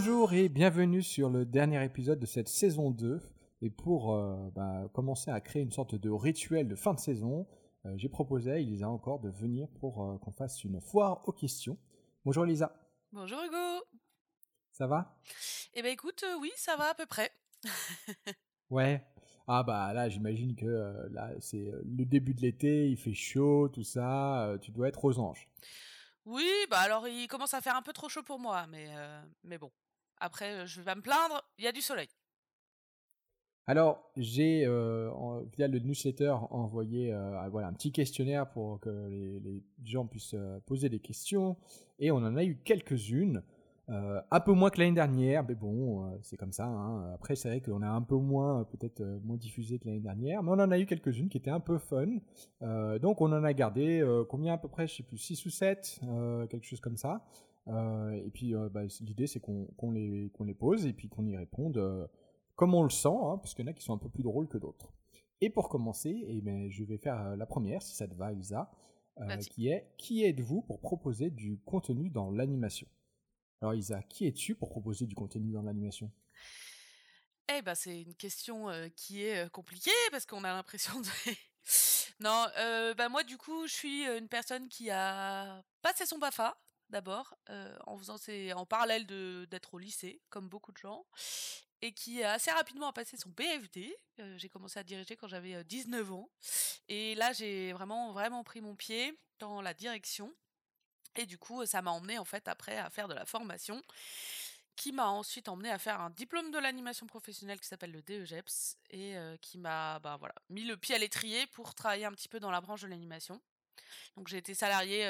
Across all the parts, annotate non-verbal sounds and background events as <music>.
Bonjour et bienvenue sur le dernier épisode de cette saison 2. Et pour euh, bah, commencer à créer une sorte de rituel de fin de saison, euh, j'ai proposé à Elisa encore de venir pour euh, qu'on fasse une foire aux questions. Bonjour Elisa. Bonjour Hugo. Ça va? Eh ben écoute, oui, ça va à peu près. <laughs> ouais. Ah bah là, j'imagine que là, c'est le début de l'été, il fait chaud, tout ça. tu dois être aux anges. Oui, bah alors il commence à faire un peu trop chaud pour moi, mais, mais bon. Après, je vais pas me plaindre, il y a du soleil. Alors, j'ai, via le newsletter, envoyé voilà, un petit questionnaire pour que les gens puissent poser des questions. Et on en a eu quelques-unes. Euh, un peu moins que l'année dernière, mais bon, euh, c'est comme ça. Hein. Après, c'est vrai qu'on a un peu moins, peut-être euh, moins diffusé que l'année dernière, mais on en a eu quelques-unes qui étaient un peu fun. donc, on en a gardé combien à peu près, je sais plus, 6 ou 7, quelque chose comme ça. Et puis, bah, l'idée, c'est qu'on les, les pose et puis qu'on y réponde comme on le sent, hein, parce qu'il y en a qui sont un peu plus drôles que d'autres. Et pour commencer, eh ben, je vais faire la première, si ça te va, Elsa, qui est Qui êtes-vous pour proposer du contenu dans l'animation? Alors Isa, qui es-tu pour proposer du contenu dans l'animation? Eh ben c'est une question qui est compliquée parce qu'on a l'impression de... <laughs> non, bah moi du coup je suis une personne qui a passé son BAFA d'abord en faisant ses... en parallèle d'être au lycée comme beaucoup de gens et qui a assez rapidement passé son BFD. j'ai commencé à diriger quand j'avais 19 ans et là j'ai vraiment vraiment pris mon pied dans la direction et du coup, ça m'a emmené en fait après à faire de la formation, qui m'a ensuite emmené à faire un diplôme de l'animation professionnelle qui s'appelle le DEGEPS et qui m'a bah, voilà, mis le pied à l'étrier pour travailler un petit peu dans la branche de l'animation. Donc j'ai été salarié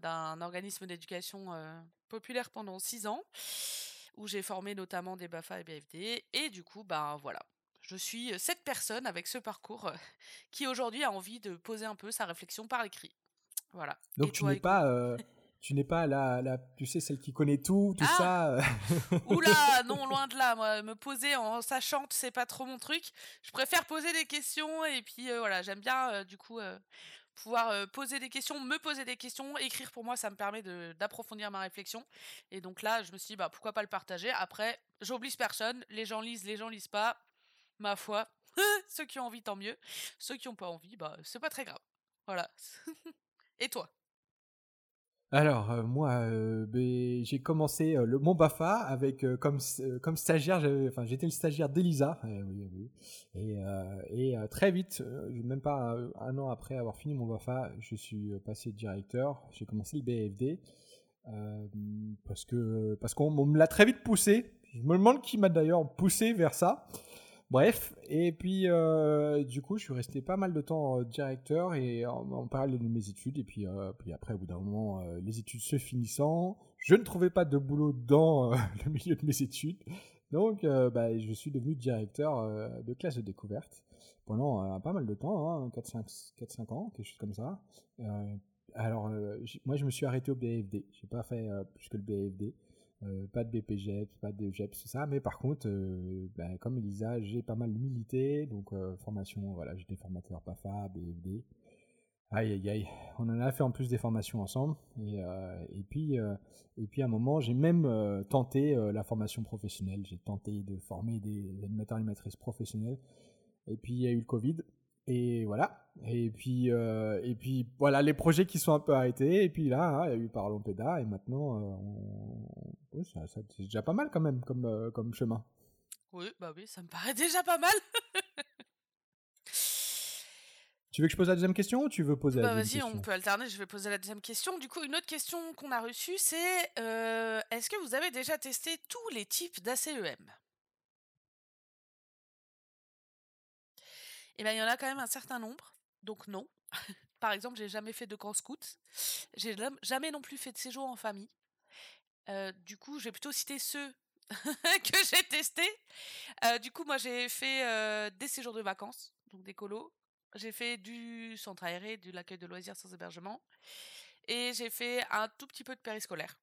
d'un organisme d'éducation populaire pendant six ans, où j'ai formé notamment des BAFA et BFD. Et du coup, bah voilà, je suis cette personne avec ce parcours <laughs> qui aujourd'hui a envie de poser un peu sa réflexion par écrit. Voilà. Donc tu n'es pas tu n'es pas la, la, tu sais, celle qui connaît tout, tout ah ça. Oula, <laughs> non, loin de là. Moi, me poser en sachant, c'est pas trop mon truc. Je préfère poser des questions et puis euh, voilà, j'aime bien euh, du coup pouvoir poser des questions, me poser des questions, écrire pour moi, ça me permet d'approfondir ma réflexion. Et donc là, je me suis dit, bah pourquoi pas le partager. Après, j'oblige personne. Les gens lisent, les gens lisent pas. Ma foi, <laughs> ceux qui ont envie, tant mieux. Ceux qui n'ont pas envie, bah c'est pas très grave. Voilà. <laughs> et toi? Alors euh, moi, euh, ben, j'ai commencé euh, le mon Bafa avec comme comme stagiaire, enfin j'étais le stagiaire d'Elisa, eh et, et très vite, même pas un an après avoir fini mon Bafa, je suis passé directeur. J'ai commencé le BFD parce que parce qu'on me l'a très vite poussé. Je me demande qui m'a d'ailleurs poussé vers ça. Bref, et puis euh, du coup, je suis resté pas mal de temps euh, directeur et en, parallèle de mes études. Et puis, euh, après, au bout d'un moment, les études se finissant, je ne trouvais pas de boulot dans <laughs> le milieu de mes études. Donc, bah, je suis devenu directeur de classe de découverte pendant pas mal de temps, hein, 4-5 ans, quelque chose comme ça. alors, moi, je me suis arrêté au BFD. J'ai pas fait plus que le BFD. Euh, pas de BPGEPS, pas de GEPS, tout ça. Mais par contre, euh, ben, comme Elisa, j'ai pas mal milité. Donc, euh, formation, voilà, j'étais formateur PAFA, BFD. Aïe, aïe, aïe. On en a fait en plus des formations ensemble. Et, puis, et puis, à un moment, j'ai même tenté la formation professionnelle. J'ai tenté de former des animateurs et animatrices professionnels. Et puis, il y a eu le Covid. Et voilà. Et puis, et puis voilà, les projets qui sont un peu arrêtés. Et puis là, hein, il y a eu Parlons Péda. Et maintenant, ça, c'est déjà pas mal quand même comme, euh, comme chemin. Oui, bah oui, ça me paraît déjà pas mal. tu veux que je pose la deuxième question ou tu veux poser bah la deuxième question Vas-y, on peut alterner. Je vais poser la deuxième question. Du coup, une autre question qu'on a reçue, c'est est-ce que vous avez déjà testé tous les types d'ACEM Eh bien, il y en a quand même un certain nombre, donc non. <laughs> Par exemple, j'ai jamais fait de camp scout. J'ai jamais non plus fait de séjour en famille. Euh, du coup, je vais plutôt citer ceux <laughs> que j'ai testés. Euh, du coup, moi, j'ai fait euh, des séjours de vacances, donc des colos. J'ai fait du centre aéré, de l'accueil de loisirs sans hébergement. Et j'ai fait un tout petit peu de périscolaire.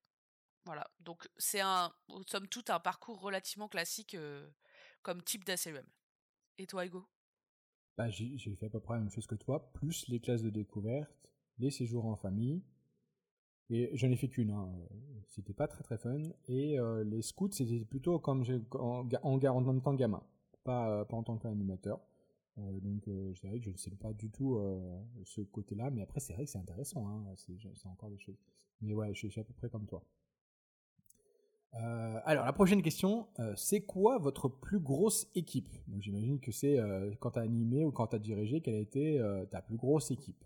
Voilà. Donc, c'est un, somme toute, un parcours relativement classique comme type d'ACEM. Et toi, Hugo? Bah, j'ai fait à peu près la même chose que toi, plus les classes de découverte, les séjours en famille. Et j'en ai fait qu'une. Hein. C'était pas très très fun. Et les scouts, c'était plutôt comme en, en, en, même temps gamin, pas, pas en tant qu'animateur. donc c'est vrai que je ne sais pas du tout ce côté-là, mais après c'est vrai que c'est intéressant, hein. c'est encore des choses. Mais ouais, je suis à peu près comme toi. Euh, alors, la prochaine question, euh, c'est quoi votre plus grosse équipe? J'imagine que c'est euh, quand tu as animé ou quand tu as dirigé, quelle a été ta plus grosse équipe?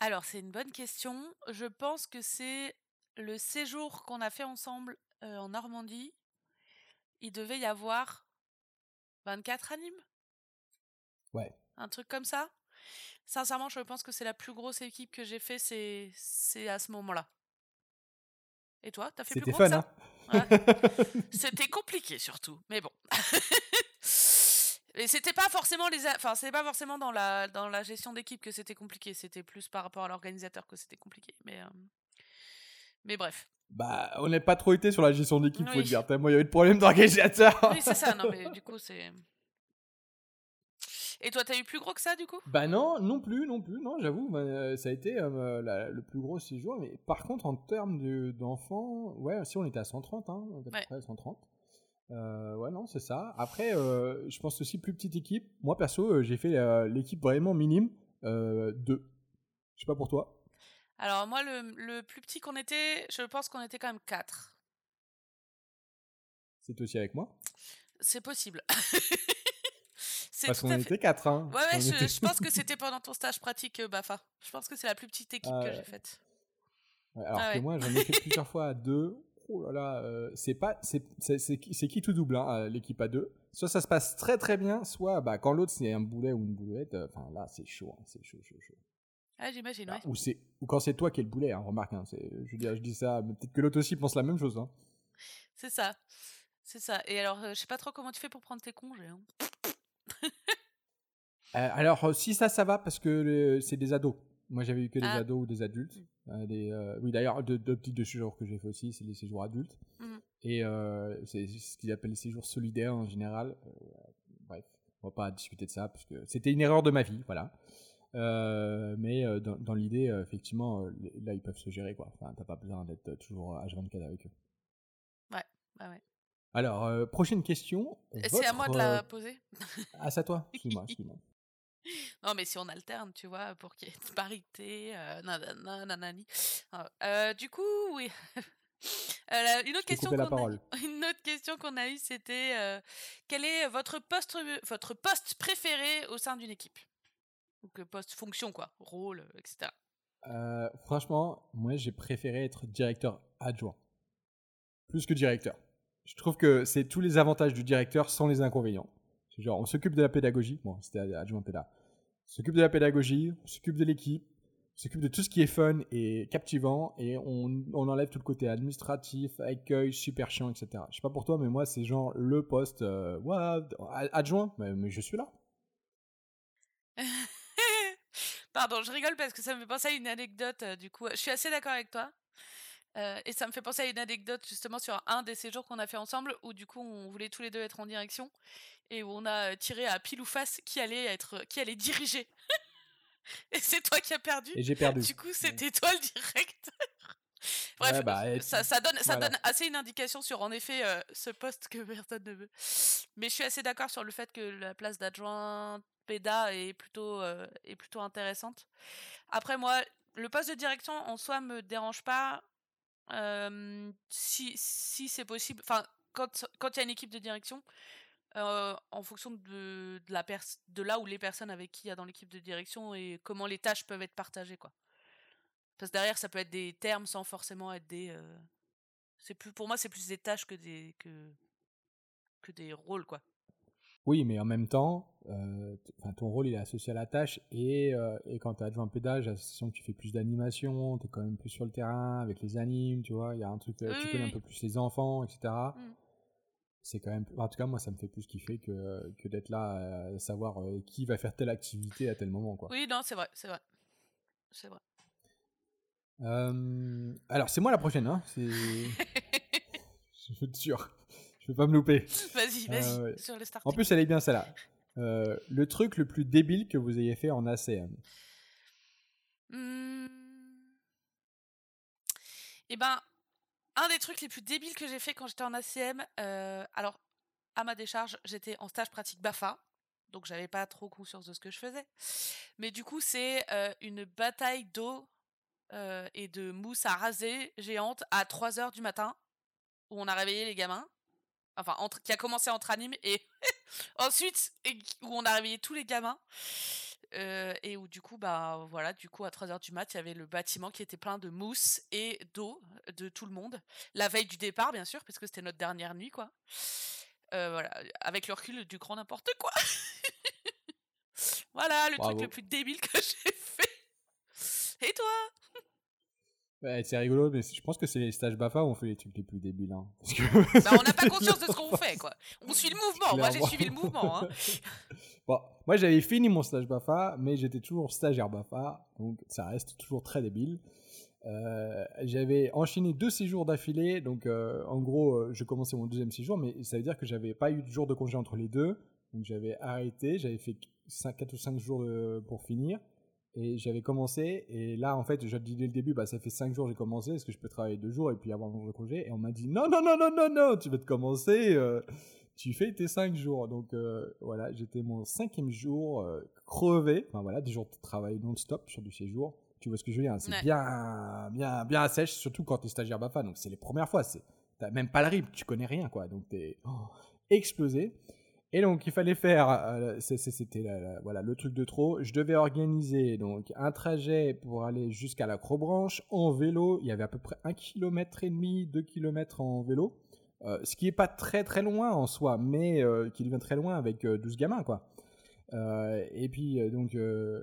Alors, c'est une bonne question. Je pense que c'est le séjour qu'on a fait ensemble en Normandie. Il devait y avoir 24 animes Ouais. Un truc comme ça Sincèrement, je pense que c'est la plus grosse équipe que j'ai fait, c'est à ce moment-là. Et toi, t'as fait plus gros fun, ça? hein <laughs> C'était compliqué surtout, mais bon. <laughs> Et c'était pas forcément les, enfin c'est pas forcément dans la dans la gestion d'équipe que c'était compliqué. C'était plus par rapport à l'organisateur que c'était compliqué. Mais euh, mais bref. Bah, on n'est pas trop été sur la gestion d'équipe, faut dire. Moi, il y avait de problèmes d'organisateur. Oui, c'est ça. Non, mais du coup, c'est. Et toi, t'as eu plus gros que ça, du coup? Bah non, non plus, non plus, non, j'avoue, bah, euh, ça a été euh, le plus gros séjour. Mais par contre, en termes d'enfants, ouais, si on était à 130, hein, à peu près 130. Euh, ouais, non, c'est ça. Après, je pense aussi plus petite équipe. Moi, perso, j'ai fait l'équipe vraiment minime, 2. Je sais pas pour toi. Alors, moi, le, le plus petit qu'on était, je pense qu'on était quand même 4. C'est aussi avec moi C'est possible. <laughs> Parce qu'on était quatre. Hein. Ouais, ouais, je, pense que <laughs> c'était pendant ton stage pratique euh, BAFA. Je pense que c'est la plus petite équipe que j'ai faite. alors ah que moi, j'en ai fait plusieurs fois à deux. Oh là là, euh, c'est pas, c'est qui tout double, hein, euh, l'équipe à deux. Soit ça se passe très très bien, soit bah, quand l'autre c'est un boulet ou une boulette, enfin là c'est chaud, hein, c'est chaud, chaud, chaud. Ah, j'imagine, ouais. Ou, ou quand c'est toi qui es le boulet, hein, remarque, hein, je, veux dire, je dis ça, mais peut-être que l'autre aussi pense la même chose. Hein. C'est ça, c'est ça. Et alors, je sais pas trop comment tu fais pour prendre tes congés. Hein. Euh, alors, euh, si ça, ça va parce que c'est des ados. Moi, j'avais eu que des ah. ados ou des adultes. Mmh. Euh, des, oui, d'ailleurs, deux, deux petits de séjours que j'ai fait aussi, c'est les séjours adultes. Mmh. Et c'est ce qu'ils appellent les séjours solidaires en général. bref, on va pas discuter de ça parce que c'était une erreur de ma vie, voilà. mais dans, dans l'idée, effectivement, là, ils peuvent se gérer, quoi. Enfin, t'as pas besoin d'être toujours H24 avec eux. Ouais, ouais, ouais. Alors, prochaine question. C'est à moi de la poser Ah, c'est à toi <laughs> Excuse-moi, excuse-moi. Non, mais si on alterne, tu vois, pour qu'il y ait une parité, euh, nanani. Ah, euh, du coup, oui. <laughs> Euh, une, autre question a, <laughs> une autre question qu'on a eue, c'était euh, quel est votre poste, votre poste préféré au sein d'une équipe? Donc, poste, fonction, quoi, rôle, etc. franchement, moi, j'ai préféré être directeur adjoint. Plus que directeur. Je trouve que c'est tous les avantages du directeur sans les inconvénients. Genre, on s'occupe de la pédagogie. Bon, c'était adjoint péda. On s'occupe de la pédagogie, on s'occupe de l'équipe, on s'occupe de tout ce qui est fun et captivant et on, on, enlève tout le côté administratif, accueil, super chiant, etc. Je sais pas pour toi, mais moi, c'est genre le poste, euh, adjoint, mais, je suis là. <laughs> Pardon, je rigole parce que ça me fait penser à une anecdote. Euh, du coup, je suis assez d'accord avec toi. Euh, et ça me fait penser à une anecdote justement sur un des séjours qu'on a fait ensemble où du coup on voulait tous les deux être en direction et où on a tiré à pile ou face qui allait être qui allait diriger. <laughs> et c'est toi qui as perdu. Et j'ai perdu. Du coup, c'était toi le directeur. <laughs> Bref, bah, ça, ça, donne, ça donne assez une indication sur en effet euh, ce poste que personne ne veut. Mais je suis assez d'accord sur le fait que la place d'adjoint PEDA est plutôt, euh, est plutôt intéressante. Après, moi, le poste de direction en soi me dérange pas si, si c'est possible, enfin, quand il y a une équipe de direction, en fonction de, de, la de là où les personnes avec qui il y a dans l'équipe de direction et comment les tâches peuvent être partagées, quoi. Parce que derrière, ça peut être des termes sans forcément être des. c'est plus, pour moi, c'est plus des tâches que des, que, que des rôles, quoi. Oui, mais en même temps, euh, ton rôle il est associé à la tâche et, euh, et quand tu adjoint pédage, j'ai l'impression que tu fais plus d'animation, tu es quand même plus sur le terrain avec les animes, tu vois, il y a un truc, euh, tu connais un peu plus les enfants, etc. Mm. C'est quand même, en tout cas, moi ça me fait plus kiffer que, que d'être là à savoir qui va faire telle activité à tel moment. Quoi. Oui, non, c'est vrai, c'est vrai. C'est vrai. alors, c'est moi la prochaine, hein c'est... <laughs> <laughs> Je suis sûr. Je vais pas me louper. Vas-y, vas-y, euh, sur le. En plus, elle est bien celle-là. Euh, le truc le plus débile que vous ayez fait en ACM hmm. Eh ben, un des trucs les plus débiles que j'ai fait quand j'étais en ACM, euh, alors à ma décharge, j'étais en stage pratique BAFA, donc j'avais pas trop conscience de ce que je faisais. Mais du coup, c'est euh, une bataille d'eau euh, et de mousse à raser géante à 3 heures du matin, où on a réveillé les gamins. Enfin, entre, qui a commencé entre anime et <laughs> ensuite où on a réveillé tous les gamins. Euh, et où du coup, bah voilà, du coup à 3h du mat, il y avait le bâtiment qui était plein de mousse et d'eau de tout le monde. La veille du départ, bien sûr, parce que c'était notre dernière nuit, quoi. Euh, voilà, avec le recul du grand n'importe quoi. <laughs> voilà, le truc le plus débile que <laughs> j'ai fait. Et toi? Ouais, c'est rigolo, mais je pense que c'est les stages BAFA où on fait les trucs les plus débiles. Hein. Bah, on n'a pas <laughs> conscience de ce qu'on fait, quoi. On suit le mouvement. Moi, j'ai suivi le mouvement. Hein. <laughs> bon, moi, j'avais fini mon stage BAFA, mais j'étais toujours stagiaire BAFA, donc ça reste toujours très débile. Euh, j'avais enchaîné deux séjours d'affilée, donc euh, en gros, euh, je commençais mon deuxième séjour, mais ça veut dire que j'avais pas eu de jour de congé entre les deux, donc j'avais arrêté, j'avais fait 5, 4 ou 5 jours pour finir. Et j'avais commencé, et là, en fait, je dis dès le début, bah, ça fait 5 jours que j'ai commencé, est-ce que je peux travailler 2 jours et puis avoir jour de congé Et on m'a dit, non, non, non, non, non, non, tu vas te commencer, euh, tu fais tes 5 jours. Donc euh, voilà, j'étais mon cinquième jour euh, crevé, enfin voilà, des jours de travail non-stop sur du séjour. Tu vois ce que je veux dire hein, C'est bien, bien, bien à sèche, surtout quand tu es stagiaire BAFA, donc c'est les premières fois, t'as même pas le rythme, tu connais rien, quoi. Donc t'es oh, explosé. Et donc, il fallait faire, euh, c'était voilà, le truc de trop. Je devais organiser donc un trajet pour aller jusqu'à la Crobranche en vélo. Il y avait à peu près un kilomètre et demi, 2 km en vélo. Euh, ce qui est pas très très loin en soi, mais euh, qui devient très loin avec 12 gamins, quoi. et puis, donc,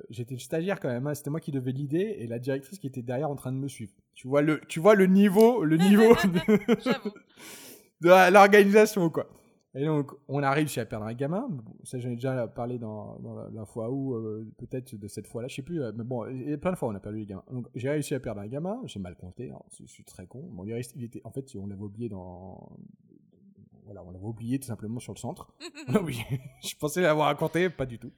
j'étais stagiaire quand même. Hein. C'était moi qui devais l'idée et la directrice qui était derrière en train de me suivre. Tu vois le, tu vois le niveau, le niveau <laughs> de <laughs> l'organisation, quoi. Et donc, on a réussi à perdre un gamin. Ça, j'en ai déjà parlé dans, la, fois où, euh, peut-être de cette fois-là, je sais plus. Euh, mais bon, il y a plein de fois où on a perdu les gamins. Donc, j'ai réussi à perdre un gamin. J'ai mal compté. Hein, je suis très con. Bon, il, il était, en fait, on l'avait oublié dans. Voilà, on l'avait oublié tout simplement sur le centre. <laughs> <laughs> oui, je pensais l'avoir raconté, pas du tout.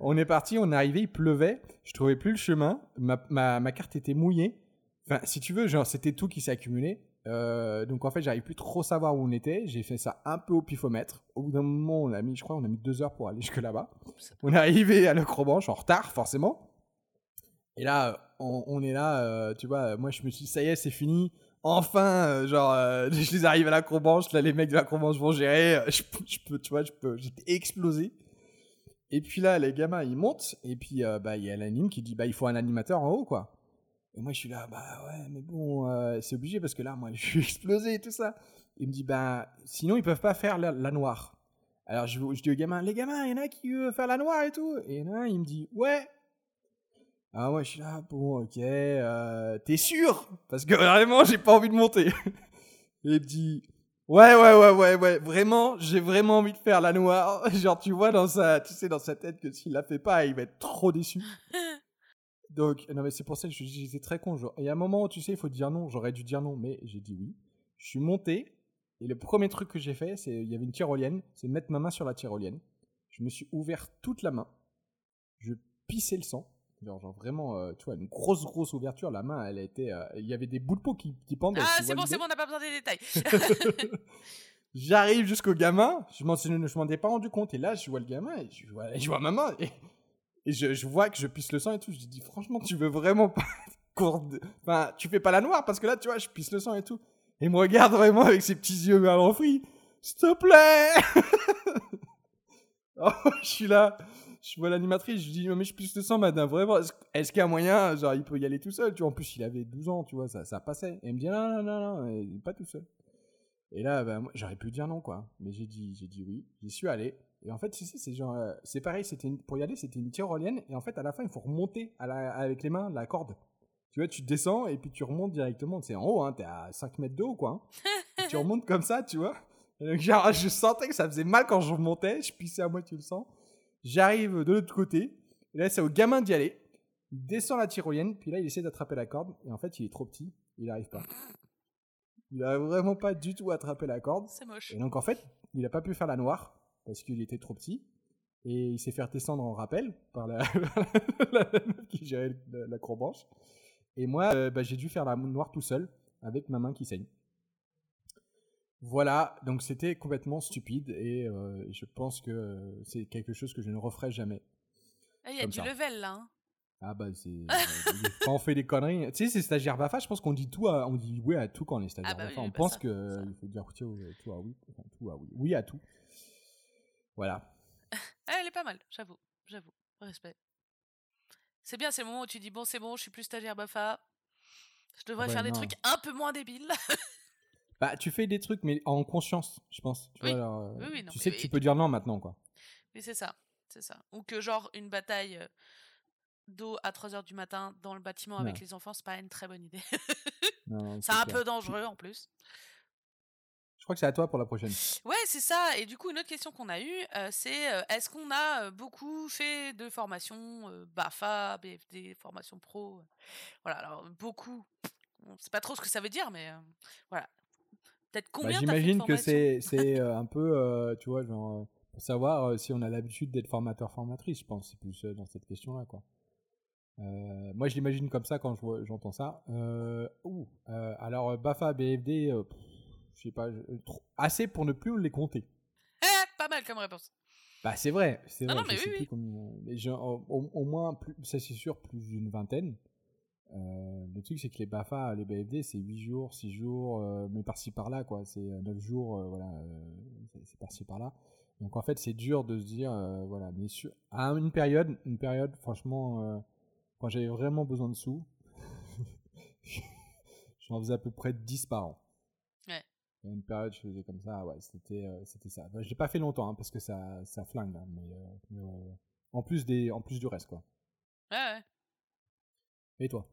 On est parti, on est arrivé, il pleuvait. Je trouvais plus le chemin. Ma, ma, ma carte était mouillée. Enfin, si tu veux, genre, c'était tout qui s'est accumulé. Euh, donc en fait, j'arrive plus trop savoir où on était. J'ai fait ça un peu au pifomètre. Au bout d'un moment, on a mis, je crois, on a mis deux heures pour aller jusque là-bas. On est arrivé à l'acrobranche en retard, forcément. Et là, on, est là, euh, tu vois. Moi, je me suis dit, ça y est, c'est fini. Enfin, euh, genre, <laughs> je les arrive à l'acrobranche. Là, les mecs de l'acrobranche vont gérer. Je, peux, tu vois, je peux. J'étais explosé. Et puis là, les gamins, ils montent. Et puis, bah, il y a l'anime qui dit, bah, il faut un animateur en haut, quoi. Et moi, je suis là, bah ouais, mais bon, euh, c'est obligé parce que là, moi, <laughs> je suis explosé et tout ça. Il me dit, bah, sinon, ils peuvent pas faire la, noire. Alors, je, dis aux gamins, les gamins, il y en a qui veulent faire la noire et tout. Et là, il me dit, ouais. Ah ouais, je suis là, bon, ok, euh, t'es sûr? Parce que vraiment, j'ai pas envie de monter. <laughs> et il me dit, ouais, ouais, ouais, ouais, ouais, vraiment, j'ai vraiment envie de faire la noire. <laughs> Genre, tu vois dans sa, tu sais, dans sa tête que s'il la fait pas, il va être trop déçu. Donc, non, mais c'est pour ça que j'étais très con. Il y a un moment où tu sais, il faut dire non. J'aurais dû dire non, mais j'ai dit oui. Je suis monté, et le premier truc que j'ai fait, c'est il y avait une tyrolienne, c'est mettre ma main sur la tyrolienne. Je me suis ouvert toute la main. Je pissais le sang. Genre, vraiment, euh, tu vois, une grosse, grosse ouverture. La main, elle a été. Euh, il y avait des bouts de peau qui, qui pendaient. Ah, c'est bon, c'est bon, on n'a pas besoin des détails. <laughs> <laughs> J'arrive jusqu'au gamin, je m'en suis pas rendu compte. Et là, je vois le gamin, et je vois, je vois ma main. Et et je, vois que je pisse le sang et tout. Je dis, franchement, tu veux vraiment pas. <laughs> enfin, tu fais pas la noire parce que là, tu vois, je pisse le sang et tout. Et il me regarde vraiment avec ses petits yeux mal enfouis. S'il te plaît <laughs> oh, Je suis là. Je vois l'animatrice, je dis, mais je pisse le sang, madame, vraiment. Est-ce qu'il y a moyen Genre, il peut y aller tout seul, tu vois. En plus, il avait 12 ans, tu vois, ça, passait. Et il me dit, non, non, non, non, pas tout seul. Et là, bah, j'aurais pu dire non, quoi. Mais j'ai dit, j'ai dit oui. J'y suis allé. Et en fait, sais, c'est genre, euh, c'est pareil, c'était pour y aller, c'était une tyrolienne. Et en fait, à la fin, il faut remonter avec les mains la corde. Tu vois, tu descends et puis tu remontes directement. C'est en haut, hein, t'es à 5 mètres de haut, quoi. <laughs> Hein. tu remontes comme ça, tu vois. genre, je sentais que ça faisait mal quand je remontais. Je pissais à moitié le sang. J'arrive de l'autre côté. Et là, c'est au gamin d'y aller. Il descend la tyrolienne. Puis là, il essaie d'attraper la corde. Et en fait, il est trop petit. Il n'arrive pas. Il a vraiment pas du tout attrapé la corde. C'est moche. Et donc, en fait, il a pas pu faire la noire parce qu'il était trop petit. Et il s'est fait descendre en rappel par la, <laughs> la, qui gérait la, Et moi, euh, bah, j'ai dû faire la noire tout seul. avec ma main qui saigne. Voilà, donc c'était complètement stupide et euh, je pense que c'est quelque chose que je ne referai jamais. Ah, il y a du level là. Hein. Ah bah c'est quand on fait des conneries, tu sais c'est stagiaire Bafa, je pense qu'on dit tout à, on dit oui à tout quand on est stagiaire ah bah on bah pense que il faut dire tout à oui, tout à oui, oui à tout. Voilà. Elle est pas mal, j'avoue, j'avoue, respect. C'est bien, c'est le moment où tu dis bon, c'est bon, je suis plus stagiaire Bafa. Je devrais faire des trucs un peu moins débiles. <laughs> bah, tu fais des trucs, mais en conscience, je pense. Tu, vois, tu sais que tu peux dire non maintenant, quoi. Mais c'est ça, c'est ça. Ou que genre une bataille euh, d'eau à 3h du matin dans le bâtiment avec les enfants, c'est pas une très bonne idée. <laughs> c'est un peu dangereux en plus. Je crois que c'est à toi pour la prochaine. Ouais, c'est ça. Et du coup, une autre question qu'on a eue, euh, c'est euh, est-ce qu'on a euh, beaucoup fait de formations BAFA, BFD, formation pro Voilà, alors beaucoup. On sait pas trop ce que ça veut dire, mais voilà. Peut-être bah, combien J'imagine que c'est c'est un peu, tu vois, genre pour savoir si on a l'habitude d'être formateur formatrice. Je pense c'est plus dans cette question-là, quoi. Moi, je l'imagine comme ça quand j'entends ça. ouh, alors BAFA, BFD je sais pas, assez pour ne plus les compter. Eh, pas mal comme réponse. Bah c'est vrai, c'est vrai. Non, mais oui, oui. au, moins, plus, ça c'est sûr, plus d'une vingtaine. Euh, le truc c'est que les BAFA, les BFD, c'est 8 jours, 6 jours, euh, mais par-ci par-là, quoi. C'est 9 euh, jours, voilà, c'est par-ci par-là. Donc en fait, c'est dur de se dire, voilà, mais sur, à une période, une période, franchement, quand j'avais vraiment besoin de sous, <laughs> j'en faisais à peu près 10 par an. Il y a une période, je faisais comme ça, ouais, c'était, euh, c'était ça. Bah, je l'ai pas fait longtemps, hein, parce que ça, ça flingue, hein, mais, euh, en plus des, en plus du reste, quoi. Ouais, ouais. Et toi?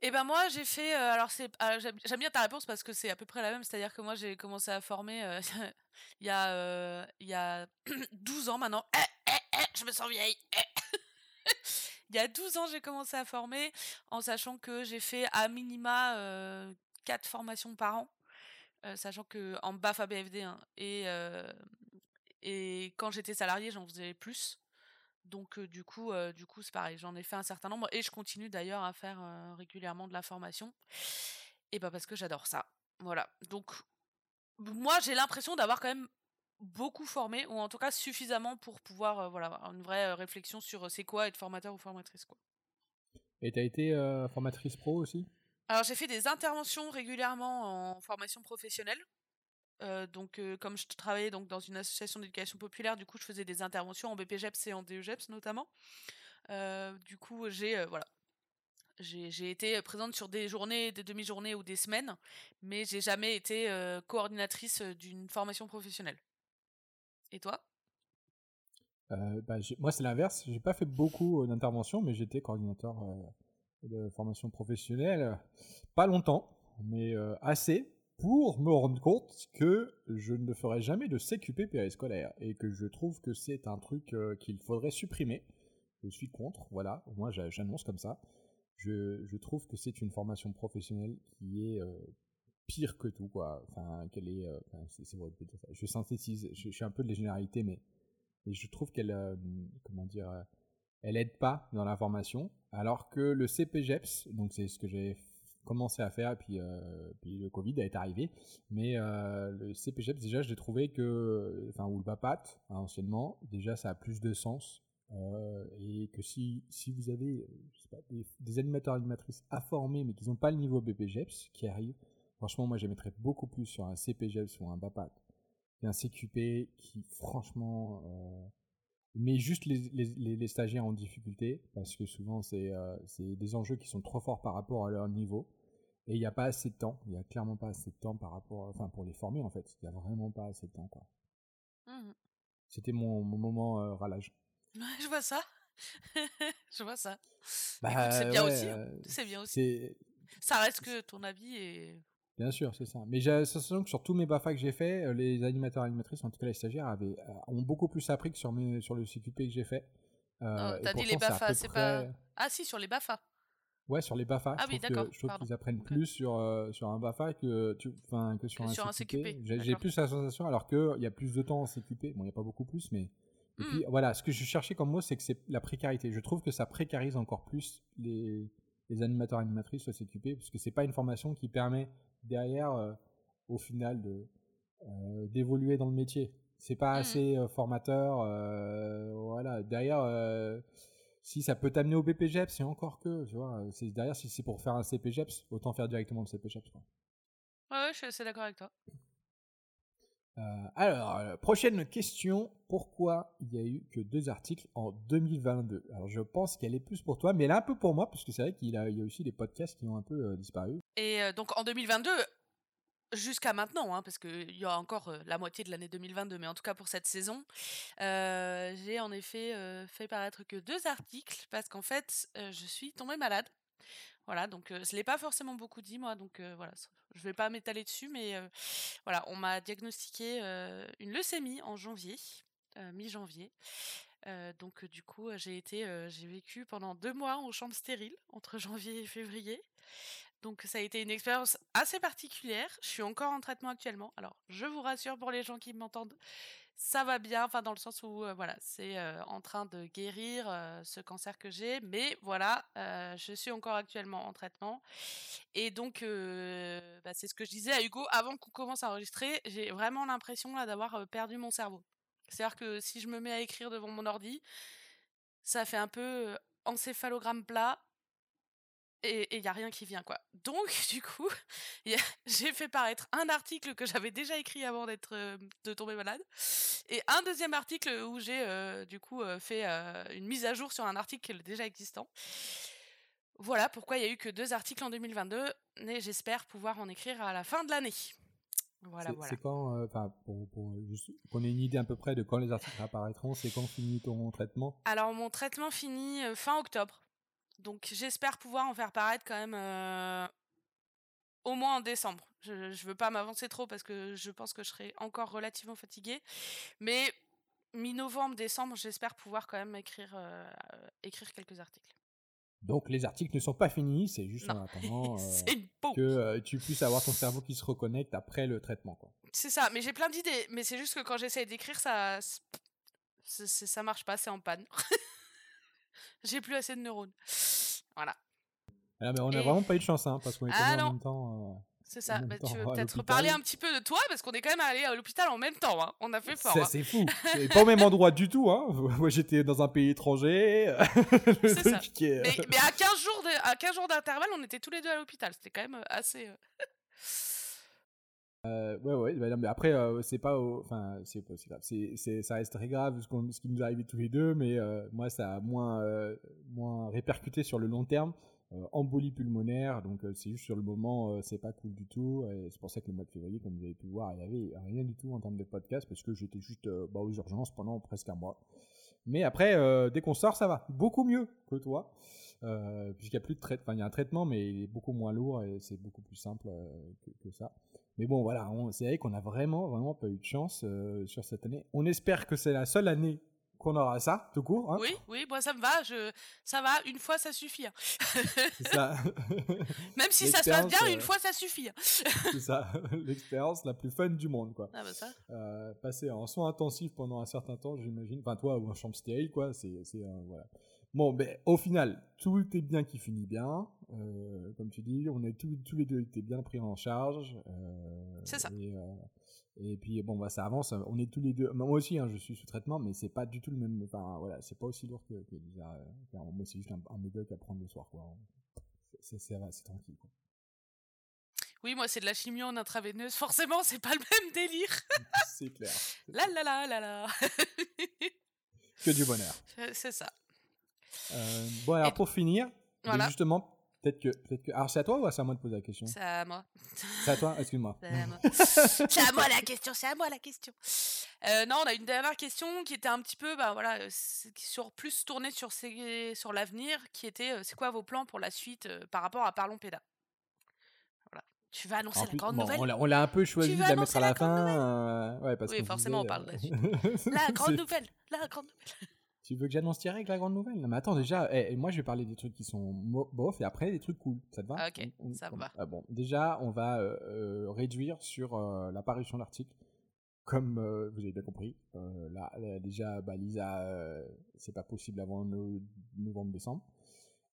Eh ben moi, j'ai fait, euh, alors c'est, ah, j'aime bien ta réponse parce que c'est à peu près la même, c'est-à-dire que moi j'ai commencé à former <laughs> il y a, il y a <clears throat> 12 ans maintenant. Eh, eh, eh, je me sens vieille. <laughs> il y a 12 ans, j'ai commencé à former en sachant que j'ai fait à minima 4 formations par an. Euh, sachant que en BAFA BFD hein, et euh, et quand j'étais salarié, j'en faisais plus. Donc euh, du coup, du coup c'est pareil, j'en ai fait un certain nombre et je continue d'ailleurs à faire régulièrement de la formation. Et bah parce que j'adore ça. Voilà. Donc moi j'ai l'impression d'avoir quand même beaucoup formé ou en tout cas suffisamment pour pouvoir voilà avoir une vraie réflexion sur c'est quoi être formateur ou formatrice quoi. Et t'as été formatrice pro aussi? Alors j'ai fait des interventions régulièrement en formation professionnelle. Euh, donc euh, comme je travaillais donc dans une association d'éducation populaire, du coup je faisais des interventions en BPGEPS et en DEGEPS notamment. Euh, du coup j'ai voilà j'ai été présente sur des journées, des demi-journées ou des semaines, mais j'ai jamais été coordinatrice d'une formation professionnelle. Et toi? Bah, Moi c'est l'inverse, j'ai pas fait beaucoup d'interventions, mais j'étais coordinateur de formation professionnelle, pas longtemps, mais euh, assez pour me rendre compte que je ne ferai jamais de CQP périscolaire et que je trouve que c'est un truc euh, qu'il faudrait supprimer. Je suis contre, voilà, moi j'annonce comme ça. Je, trouve que c'est une formation professionnelle qui est euh, pire que tout, quoi. Enfin, qu'elle est. vrai Je synthétise, je, suis un peu de la généralité, mais, je trouve qu'elle. comment dire elle aide pas dans la formation, alors que le CPGEPS, donc c'est ce que j'ai commencé à faire, puis, euh, puis le Covid est arrivé, mais euh, le CPGEPS, déjà, j'ai trouvé que, enfin, ou le BAPAT, anciennement, déjà, ça a plus de sens, euh, et que si, si vous avez des, animateurs animatrices à former, mais qui n'ont pas le niveau BPGEPS qui arrive, franchement, moi, j'aimerais beaucoup plus sur un CPGEPS ou un BAPAT qu'un CQP qui, franchement, mais juste les, les, les, stagiaires en difficulté, parce que souvent euh, c'est des enjeux qui sont trop forts par rapport à leur niveau. Et il n'y a pas assez de temps, il n'y a clairement pas assez de temps par rapport, enfin pour les former en fait, il n'y a vraiment pas assez de temps quoi. Mmh. C'était mon, mon, moment euh, ralage. Ouais, je vois ça. <laughs> je vois ça. Bah, c'est bien aussi. Hein. Euh, c'est bien aussi. Ça reste que ton avis est Bien sûr, c'est ça. Mais j'ai l'impression que sur tous mes BAFA que j'ai fait, euh, les animateurs et animatrices, en tout cas les stagiaires, avaient, euh, ont beaucoup plus appris que sur, mes, sur le CQP que j'ai fait. Euh, oh, T'as dit les BAFA, c'est pas. Ah si, sur les BAFA. Ouais, sur les BAFA. Ah oui, d'accord. Je trouve qu'ils apprennent plus sur, euh, sur un BAFA que, tu, que sur, un, CQP. J'ai plus la sensation, alors qu'il y a plus de temps en CQP. Bon, il n'y a pas beaucoup plus, mais. Et puis hmm. voilà, ce que je cherchais comme mot, c'est que c'est la précarité. Je trouve que ça précarise encore plus les, les animateurs animatrices soient s'occuper, parce que c'est pas une formation qui permet derrière, euh, au final, de euh, d'évoluer dans le métier. C'est pas Mhm. assez euh, formateur. voilà, derrière, si ça peut t'amener au BPGEPS, c'est encore que, tu vois. C'est derrière, si c'est pour faire un CPGEPS, autant faire directement le CPGEPS. Quoi. Ouais, ouais, je suis assez d'accord avec toi. Euh, alors, euh, prochaine question. Pourquoi il n'y a eu que deux articles en 2022 Alors, je pense qu'elle est plus pour toi, mais elle est un peu pour moi, parce que c'est vrai qu'il y a, il y a aussi des podcasts qui ont un peu euh, disparu. Et donc en 2022, jusqu'à maintenant, hein, parce qu'il y a encore la moitié de l'année 2022, mais en tout cas pour cette saison, j'ai en effet fait paraître que deux articles, parce qu'en fait, je suis tombée malade. Voilà, donc euh, je l'ai pas forcément beaucoup dit moi, donc voilà, je vais pas m'étaler dessus, mais voilà, on m'a diagnostiqué une leucémie en janvier, mi-janvier. Donc du coup, j'ai été, j'ai vécu pendant deux mois en chambre stérile entre <laughs> janvier et février. Donc ça a été une expérience assez particulière. Je suis encore en traitement actuellement. Alors je vous rassure pour les gens qui m'entendent, ça va bien, enfin dans le sens où euh, voilà, c'est euh, en train de guérir euh, ce cancer que j'ai, mais voilà, je suis encore actuellement en traitement. Et donc bah, c'est ce que je disais à Hugo avant qu'on commence à enregistrer. J'ai vraiment l'impression là d'avoir perdu mon cerveau. C'est-à-dire que si je me mets à écrire devant mon ordi, ça fait un peu encéphalogramme plat et il n'y a rien qui vient quoi. Donc <laughs> du coup, <laughs> j'ai fait paraître un article que j'avais déjà écrit avant d'être euh, de tomber malade et un deuxième article où j'ai euh, du coup euh, fait une mise à jour sur un article déjà existant. Voilà pourquoi il y a eu que deux articles en 2022 et j'espère pouvoir en écrire à la fin de l'année. Voilà c'est voilà. c'est quand, euh, enfin, pour, qu'on ait une idée à peu près de quand les articles apparaîtront, c'est quand finit ton traitement? Alors mon traitement finit euh, fin octobre. Donc j'espère pouvoir en faire paraître quand même euh, au moins en décembre. Je, ne veux pas m'avancer trop parce que je pense que je serai encore relativement fatiguée. Mais mi-novembre, décembre, j'espère pouvoir quand même écrire, euh, écrire quelques articles. Donc, les articles ne sont pas finis, c'est juste Non. en attendant <laughs> euh, que euh, tu puisses avoir ton cerveau qui se reconnecte après le traitement. C'est ça, mais j'ai plein d'idées. Mais c'est juste que quand j'essaie d'écrire, ça, ça marche pas, c'est en panne. <laughs> j'ai plus assez de neurones. Voilà. Ah, mais on n'a Et- vraiment pas eu de chance, hein, parce qu'on était Ah, en même temps. euh, C'est ça. Bah, tu veux peut-être reparler un petit peu de toi parce qu'on est quand même allé à l'hôpital en même temps. hein. On a fait fort. Ça, hein. c'est fou. <laughs> Pas au même endroit du tout. Hein. Moi, j'étais dans un pays étranger. <laughs> le C'est ça. truc qui est- Mais, mais à 15 jours de- à 15 jours d'intervalle, on était tous les deux à l'hôpital. C'était quand même euh, assez. <laughs> euh, ouais, ouais. mais après, euh, c'est pas. Enfin, c'est pas grave. C'est, ça reste très grave ce, qu'on- ce qui nous est arrivé tous les deux, mais euh, moi, ça a moins, euh, moins répercuté sur le long terme. Embolie pulmonaire, donc c'est juste sur le moment, c'est pas cool du tout. C'est pour ça que le mois de février, comme vous avez pu voir, il y avait rien du tout en termes de podcast parce que j'étais juste bah, aux urgences pendant presque un mois. Mais après, dès qu'on sort, ça va beaucoup mieux que toi. Puisqu'il y a plus de traitement, enfin, il y a un traitement, mais il est beaucoup moins lourd et c'est beaucoup plus simple que ça. Mais bon, voilà, c'est vrai qu'on a vraiment, vraiment pas eu de chance euh, sur cette année. On espère que c'est la seule année qu'on aura ça, tout court. Hein Oui, oui, moi ça me va. Je... Ça va, une fois ça suffit. hein. C'est ça. <laughs> Même si ça se passe bien, une euh, fois ça suffit. hein. <laughs> c'est ça. <laughs> L'expérience la plus fun du monde, quoi. Ah bah ça. Euh, passer en soins intensifs pendant un certain temps, j'imagine. Enfin, toi, ou en chambre stérile, quoi. C'est, c'est, euh, voilà. Bon, ben, au final, tout est bien qui finit bien. Euh, comme tu dis, on est tous, tous les deux été bien pris en charge. euh, C'est ça. Et, euh, et puis, bon, bah, ça avance. On est tous les deux. Moi aussi, hein, je suis sous traitement, mais c'est pas du tout le même. Enfin, voilà, c'est pas aussi lourd que, que déjà. moi, c'est juste un, un médoc à prendre le soir, quoi. C'est, tranquille, quoi. Oui, moi c'est de la chimie en intraveineuse. Forcément, c'est pas le même délire. c'est clair. La la la la la. Que du bonheur. <laughs> c'est ça. Euh, bon, alors Et- pour finir, Voilà. justement, peut-être que, peut-être que. Alors c'est à toi ou c'est à moi de poser la question? C'est à moi. C'est à toi Excuse-moi. C'est à moi. <laughs> C'est à moi la question, c'est à moi la question. Euh, non, on a une dernière question qui était un petit peu, bah voilà, euh, sur plus tournée sur ces- sur l'avenir, qui était, euh, c'est quoi vos plans pour la suite euh, par rapport à Parlons Péda? Voilà. Tu vas annoncer la grande bon, nouvelle on l'a- un peu choisi de la mettre à la fin. ouais, parce Oui, forcément, on parle de la La <laughs> grande nouvelle, la grande nouvelle. Tu veux que j'annonce direct la grande nouvelle? Non, mais attends, déjà, eh, eh, moi je vais parler des trucs qui sont bof et après des trucs cool. Ça te va? Ah, ok, On- ça on- va. ah, bon, déjà, on va euh, euh, réduire sur euh, l'apparition d'articles. Comme euh, vous avez bien compris, là, là, déjà, bah, Lisa, c'est pas possible avant no- novembre-décembre.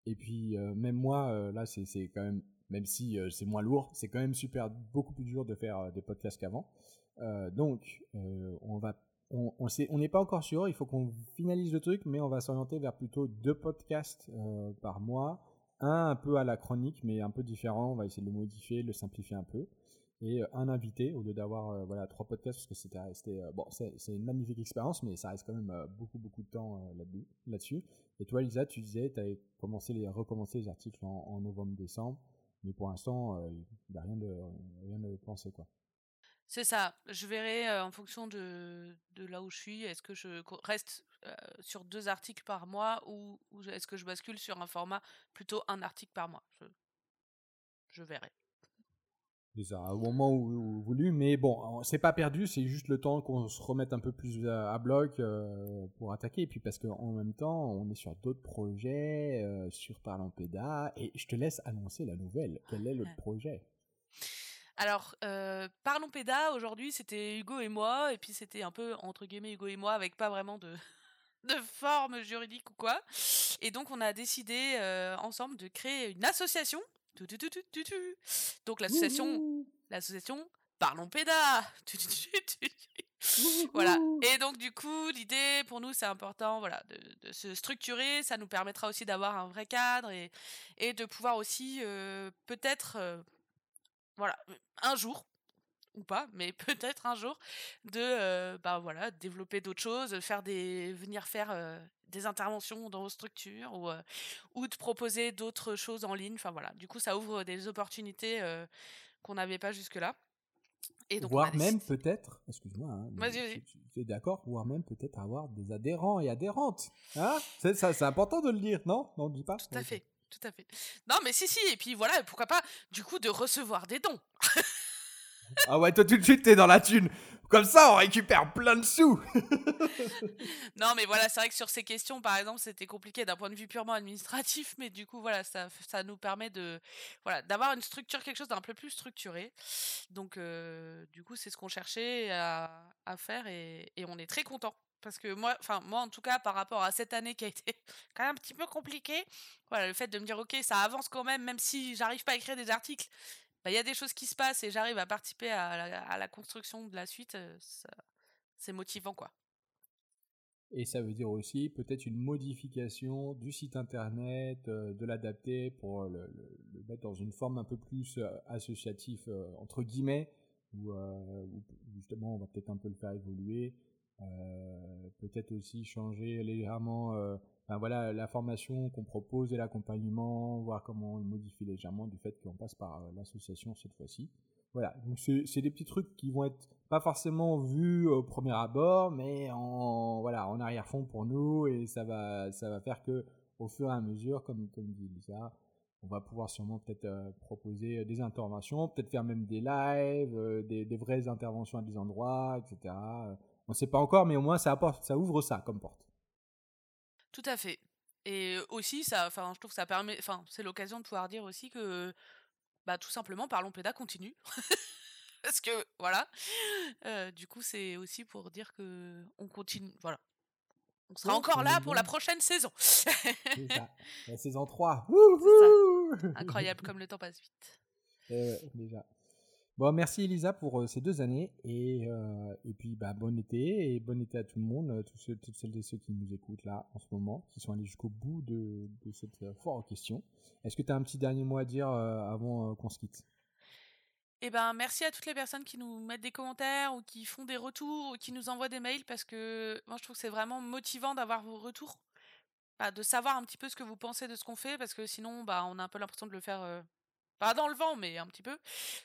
Et puis, même moi, là, c'est quand même, même si c'est moins lourd, c'est quand même super, beaucoup plus dur de faire des podcasts qu'avant. donc, on va on on n'est pas encore sûr, il faut qu'on finalise le truc, mais on va s'orienter vers plutôt deux podcasts par mois. Un un peu à la chronique, mais un peu différent, on va essayer de le modifier, le simplifier un peu. Et euh, un invité au lieu d'avoir euh, voilà trois podcasts parce que c'était euh, bon c'est une magnifique expérience mais ça reste quand même beaucoup beaucoup de temps là-dessus là-dessus. Et toi Lisa tu disais tu avais commencé les recommencé les articles en, novembre décembre mais pour l'instant il n'y a rien de rien de pensé quoi c'est ça. Je verrai en fonction de, de là où je suis est-ce que je reste sur deux articles par mois ou, est-ce que je bascule sur un format plutôt un article par mois? Je, je verrai. Au moment où, voulu, mais bon, c'est pas perdu, c'est juste le temps qu'on se remette un peu plus à, bloc euh, pour attaquer, et puis parce qu'en même temps, on est sur d'autres projets, euh, sur Parlampéda, et je te laisse annoncer la nouvelle. Quel est le projet? Alors, euh, Parlons Péda, aujourd'hui, c'était Hugo et moi, et puis c'était un peu, entre guillemets, Hugo et moi, avec pas vraiment de, <laughs> de forme juridique ou quoi. Et donc, on a décidé euh, ensemble de créer une association donc l'association, l'association Parlons Péda. <laughs> voilà. Et donc du coup, l'idée pour nous, c'est important, voilà, de, se structurer. Ça nous permettra aussi d'avoir un vrai cadre et, et de pouvoir aussi euh, peut-être, euh, voilà, un jour ou pas, mais <laughs> peut-être un jour de, euh, bah voilà, développer d'autres choses, faire des, venir faire des interventions dans vos structures ou, euh, ou de proposer d'autres choses en ligne. Enfin voilà, du coup, ça ouvre des opportunités qu'on n'avait pas jusque-là. Et donc, voire même peut-être, excuse-moi, hein, tu es d'accord, voire même peut-être avoir des adhérents et adhérentes. Hein? C'est, ça, c'est important de le dire, non? Non, dis pas? Tout à fait, tout à fait. Non, mais si, si, et puis voilà, pourquoi pas, du coup, de recevoir des dons. <laughs> ah ouais, toi tout de suite, t'es dans la thune. Comme ça, on récupère plein de sous. <laughs> non, mais voilà, c'est vrai que sur ces questions, par exemple, c'était compliqué d'un point de vue purement administratif, mais du coup, voilà, ça, ça nous permet de, voilà, d'avoir une structure, quelque chose d'un peu plus structuré. Donc, euh, du coup, c'est ce qu'on cherchait à, à faire et, et, on est très content. Parce que moi, enfin moi en tout cas, par rapport à cette année qui a été <laughs> quand même un petit peu compliquée, voilà, le fait de me dire ok, ça avance quand même, même si j'arrive pas à écrire des articles, bah, il y a des choses qui se passent et j'arrive à participer à la, construction de la suite, c'est motivant quoi. Et ça veut dire aussi peut-être une modification du site internet, de l'adapter pour le, mettre dans une forme un peu plus associative, entre guillemets, où, justement on va peut-être un peu le faire évoluer, peut-être aussi changer légèrement voilà, la formation qu'on propose et l'accompagnement, voir comment on modifie légèrement du fait qu'on passe par euh, l'association cette fois-ci. Voilà, donc c'est des petits trucs qui vont être pas forcément vus au premier abord, mais en voilà en arrière-fond pour nous et ça va ça va faire que au fur et à mesure, comme comme dit Lisa, on va pouvoir sûrement peut-être euh, proposer des interventions, peut-être faire même des lives, euh, des, des, vraies interventions à des endroits, etc. On ne sait pas encore, mais au moins ça apporte, ça ouvre ça comme porte. Tout à fait. Et aussi, ça, enfin, je trouve que ça permet, enfin, c'est l'occasion de pouvoir dire aussi que, bah, tout simplement, Parlons Péda continue. <laughs> Parce que, voilà. du coup, c'est aussi pour dire que on continue, voilà. On sera encore là pour la prochaine saison. ça. La saison <laughs> 3. Incroyable comme le temps passe vite. Eh déjà. Bon, merci Elisa pour euh, ces deux années et, euh, et puis bah, bon été et bon été à tout le monde, euh, toutes celles et ceux qui nous écoutent là en ce moment, qui sont allés jusqu'au bout de, cette foire en question. Est-ce que tu as un petit dernier mot à dire avant qu'on se quitte? Eh ben, merci à toutes les personnes qui nous mettent des commentaires ou qui font des retours ou qui nous envoient des mails parce que moi je trouve que c'est vraiment motivant d'avoir vos retours, bah, de savoir un petit peu ce que vous pensez de ce qu'on fait parce que sinon bah, on a un peu l'impression de le faire pas dans le vent, mais un petit peu.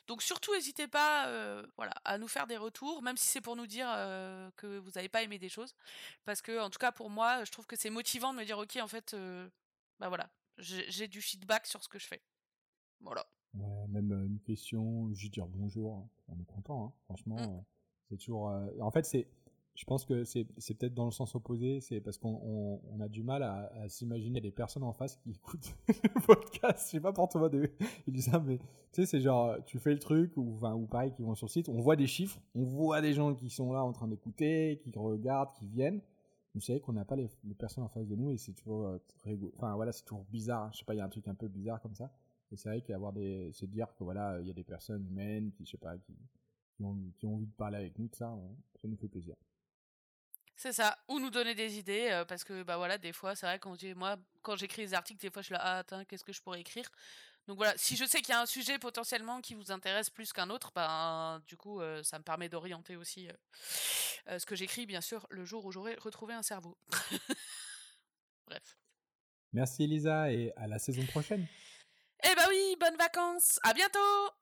Donc surtout, n'hésitez pas euh, voilà, à nous faire des retours, même si c'est pour nous dire euh, que vous n'avez pas aimé des choses. Parce que, en tout cas, pour moi, je trouve que c'est motivant de me dire, ok, en fait, euh, bah voilà, j'ai du feedback sur ce que je fais. Voilà. Ouais, même une question, juste dire bonjour, hein. on est content, hein. franchement. Mmh. C'est toujours. En fait, c'est je pense que c'est peut-être dans le sens opposé, c'est parce qu'on on, a du mal à, s'imaginer des personnes en face qui <laughs> écoutent le podcast. Je sais pas pour toi, de, ils disent ça, mais tu sais, c'est genre, tu fais le truc, ou, enfin, ou pareil, qui vont sur le site, on voit des chiffres, on voit des gens qui sont là en train d'écouter, qui regardent, qui viennent, vous savez qu'on n'a pas les, personnes en face de nous et c'est toujours euh, enfin voilà c'est toujours bizarre hein. je sais pas il y a un truc un peu bizarre comme ça et c'est vrai qu'avoir des se dire que voilà il y a des personnes humaines qui je sais pas qui, ont, qui ont envie de parler avec nous tout ça ça nous fait plaisir c'est ça, ou nous donner des idées, euh, parce que bah voilà, des fois, c'est vrai quand moi, quand j'écris des articles, des fois je suis là, ah attends, qu'est-ce que je pourrais écrire? Donc voilà, si je sais qu'il y a un sujet potentiellement qui vous intéresse plus qu'un autre, ben du coup, euh, ça me permet d'orienter aussi euh, ce que j'écris, bien sûr, le jour où j'aurai retrouvé un cerveau. <laughs> Bref. Merci Elisa et à la saison prochaine. Eh bah oui, bonnes vacances, à bientôt